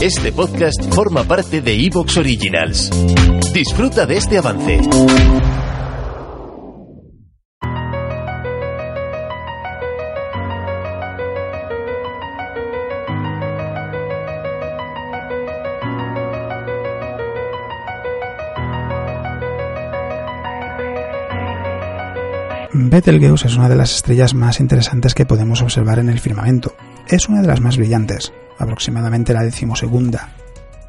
Este podcast forma parte de Evox Originals. Disfruta de este avance. Betelgeuse es una de las estrellas más interesantes que podemos observar en el firmamento. Es una de las más brillantes, aproximadamente la decimosegunda.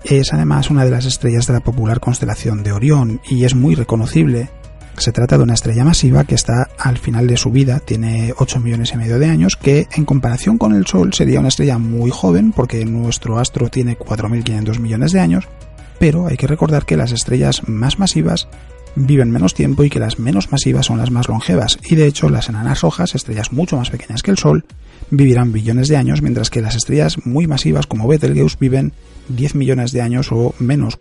Es además una de las estrellas de la popular constelación de Orión y es muy reconocible. Se trata de una estrella masiva que está al final de su vida, tiene 8 millones y medio de años, que en comparación con el Sol sería una estrella muy joven porque nuestro astro tiene 4.500 millones de años, pero hay que recordar que las estrellas más masivas viven menos tiempo y que las menos masivas son las más longevas, y de hecho las enanas rojas, estrellas mucho más pequeñas que el Sol, vivirán billones de años, mientras que las estrellas muy masivas como Betelgeuse viven 10 millones de años o menos.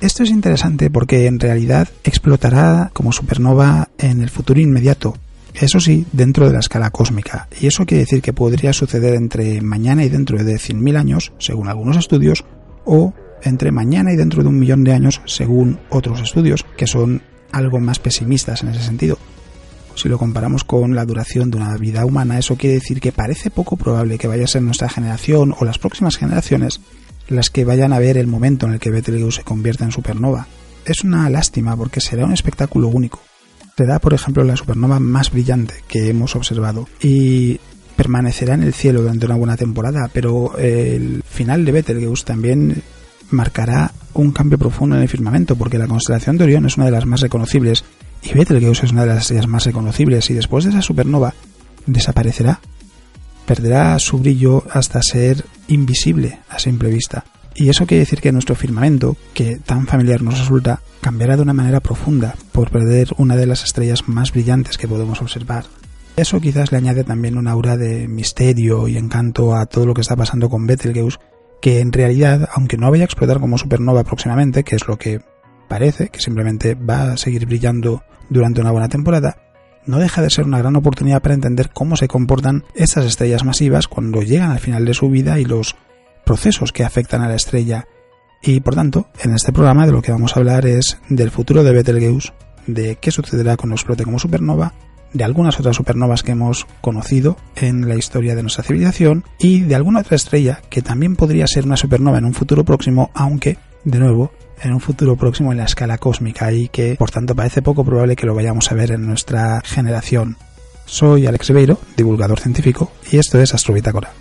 Esto es interesante porque en realidad explotará como supernova en el futuro inmediato, eso sí, dentro de la escala cósmica, y eso quiere decir que podría suceder entre mañana y dentro de 100.000 años, según algunos estudios, o entre mañana y dentro de un millón de años, según otros estudios, que son algo más pesimistas en ese sentido. Si lo comparamos con la duración de una vida humana, eso quiere decir que parece poco probable que vaya a ser nuestra generación o las próximas generaciones las que vayan a ver el momento en el que Betelgeuse se convierta en supernova. Es una lástima porque será un espectáculo único. Será, por ejemplo, la supernova más brillante que hemos observado y permanecerá en el cielo durante una buena temporada, pero el final de Betelgeuse también marcará un cambio profundo en el firmamento, porque la constelación de Orión es una de las más reconocibles y Betelgeuse es una de las estrellas más reconocibles y después de esa supernova desaparecerá, perderá su brillo hasta ser invisible a simple vista. Y eso quiere decir que nuestro firmamento, que tan familiar nos resulta, cambiará de una manera profunda por perder una de las estrellas más brillantes que podemos observar. Eso quizás le añade también un aura de misterio y encanto a todo lo que está pasando con Betelgeuse que en realidad, aunque no vaya a explotar como supernova próximamente, que es lo que parece, que simplemente va a seguir brillando durante una buena temporada, no deja de ser una gran oportunidad para entender cómo se comportan estas estrellas masivas cuando llegan al final de su vida y los procesos que afectan a la estrella. Y por tanto, en este programa de lo que vamos a hablar es del futuro de Betelgeuse, de qué sucederá cuando explote como supernova de algunas otras supernovas que hemos conocido en la historia de nuestra civilización y de alguna otra estrella que también podría ser una supernova en un futuro próximo, aunque, de nuevo, en un futuro próximo en la escala cósmica y que, por tanto, parece poco probable que lo vayamos a ver en nuestra generación. Soy Alex Ribeiro, divulgador científico, y esto es Astrobitácora.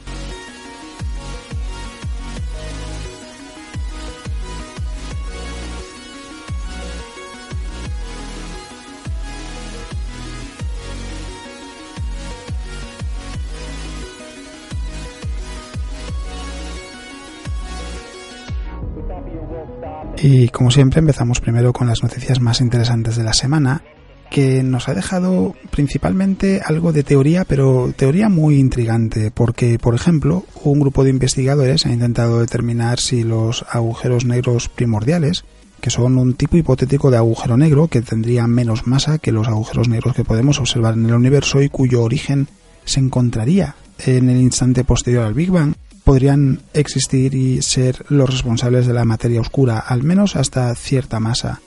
Y como siempre empezamos primero con las noticias más interesantes de la semana, que nos ha dejado principalmente algo de teoría, pero teoría muy intrigante, porque, por ejemplo, un grupo de investigadores ha intentado determinar si los agujeros negros primordiales, que son un tipo hipotético de agujero negro que tendría menos masa que los agujeros negros que podemos observar en el universo y cuyo origen se encontraría en el instante posterior al Big Bang, podrían existir y ser los responsables de la materia oscura, al menos hasta cierta masa.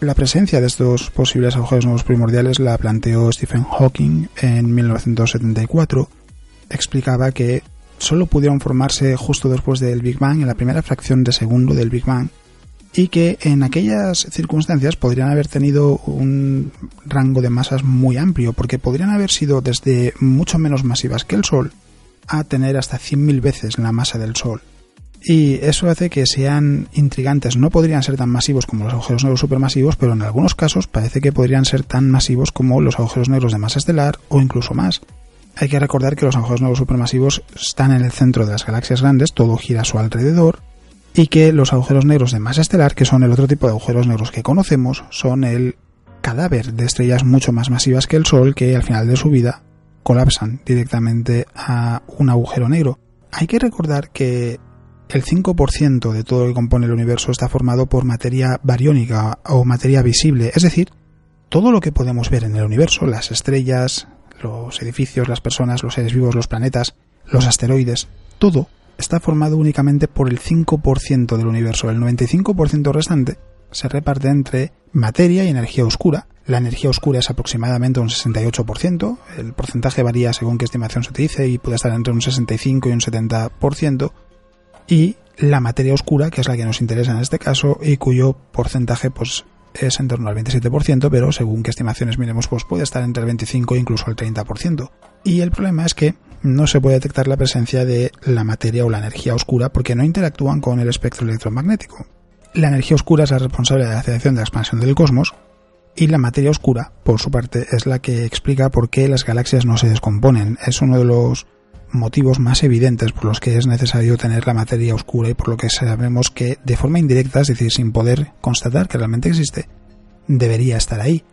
La presencia de estos posibles agujeros nuevos primordiales la planteó Stephen Hawking en 1974. Explicaba que solo pudieron formarse justo después del Big Bang, en la primera fracción de segundo del Big Bang, y que en aquellas circunstancias podrían haber tenido un rango de masas muy amplio, porque podrían haber sido desde mucho menos masivas que el Sol a tener hasta 100.000 veces la masa del Sol. Y eso hace que sean intrigantes. No podrían ser tan masivos como los agujeros negros supermasivos, pero en algunos casos parece que podrían ser tan masivos como los agujeros negros de masa estelar o incluso más. Hay que recordar que los agujeros negros supermasivos están en el centro de las galaxias grandes, todo gira a su alrededor, y que los agujeros negros de masa estelar, que son el otro tipo de agujeros negros que conocemos, son el cadáver de estrellas mucho más masivas que el Sol que al final de su vida colapsan directamente a un agujero negro. Hay que recordar que el 5% de todo lo que compone el universo está formado por materia bariónica o materia visible, es decir, todo lo que podemos ver en el universo, las estrellas, los edificios, las personas, los seres vivos, los planetas, los asteroides, todo está formado únicamente por el 5% del universo. El 95% restante se reparte entre materia y energía oscura. La energía oscura es aproximadamente un 68%, el porcentaje varía según qué estimación se utilice y puede estar entre un 65 y un 70%, y la materia oscura, que es la que nos interesa en este caso y cuyo porcentaje pues es en torno al 27%, pero según qué estimaciones miremos, pues puede estar entre el 25 e incluso el 30%. Y el problema es que no se puede detectar la presencia de la materia o la energía oscura porque no interactúan con el espectro electromagnético. La energía oscura es la responsable de la aceleración de la expansión del cosmos y la materia oscura, por su parte, es la que explica por qué las galaxias no se descomponen. Es uno de los motivos más evidentes por los que es necesario tener la materia oscura y por lo que sabemos que de forma indirecta, es decir, sin poder constatar que realmente existe, debería estar ahí.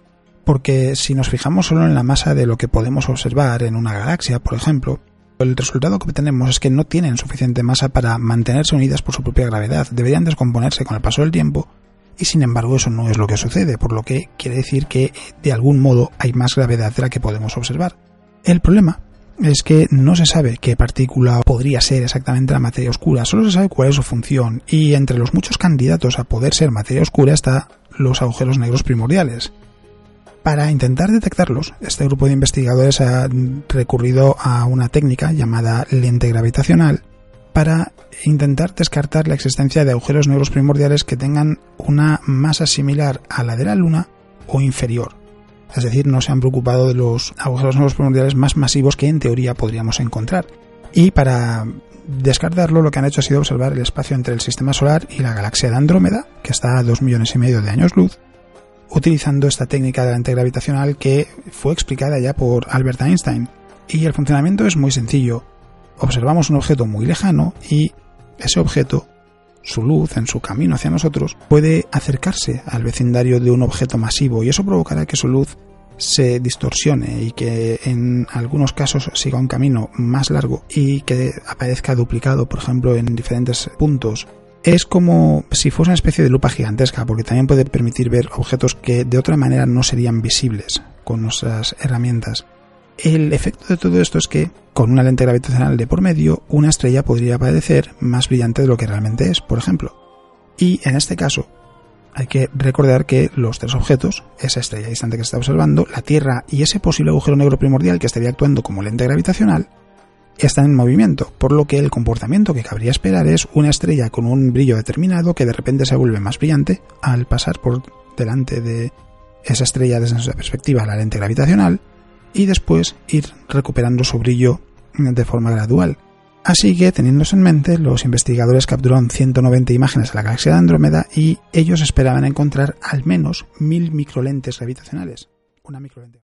Porque si nos fijamos solo en la masa de lo que podemos observar en una galaxia, por ejemplo, el resultado que obtenemos es que no tienen suficiente masa para mantenerse unidas por su propia gravedad, deberían descomponerse con el paso del tiempo, y sin embargo eso no es lo que sucede, por lo que quiere decir que de algún modo hay más gravedad de la que podemos observar. El problema es que no se sabe qué partícula podría ser exactamente la materia oscura, solo se sabe cuál es su función, y entre los muchos candidatos a poder ser materia oscura está los agujeros negros primordiales. Para intentar detectarlos, este grupo de investigadores ha recurrido a una técnica llamada lente gravitacional para intentar descartar la existencia de agujeros negros primordiales que tengan una masa similar a la de la Luna o inferior. Es decir, no se han preocupado de los agujeros negros primordiales más masivos que en teoría podríamos encontrar. Y para descartarlo lo que han hecho ha sido observar el espacio entre el sistema solar y la galaxia de Andrómeda, que está a dos millones y medio de años luz, utilizando esta técnica de la lente gravitacional que fue explicada ya por Albert Einstein. Y el funcionamiento es muy sencillo. Observamos un objeto muy lejano y ese objeto su luz en su camino hacia nosotros puede acercarse al vecindario de un objeto masivo y eso provocará que su luz se distorsione y que en algunos casos siga un camino más largo y que aparezca duplicado, por ejemplo, en diferentes puntos. Es como si fuese una especie de lupa gigantesca, porque también puede permitir ver objetos que de otra manera no serían visibles con nuestras herramientas. El efecto de todo esto es que, con una lente gravitacional de por medio, una estrella podría parecer más brillante de lo que realmente es, por ejemplo. Y en este caso, hay que recordar que los tres objetos, esa estrella distante que se está observando, la Tierra y ese posible agujero negro primordial que estaría actuando como lente gravitacional, están en movimiento, por lo que el comportamiento que cabría esperar es una estrella con un brillo determinado que de repente se vuelve más brillante al pasar por delante de esa estrella desde nuestra perspectiva la lente gravitacional, y después ir recuperando su brillo de forma gradual. Así que, teniéndose en mente, los investigadores capturaron 190 imágenes de la galaxia de Andrómeda y ellos esperaban encontrar al menos mil microlentes gravitacionales. Una microlente.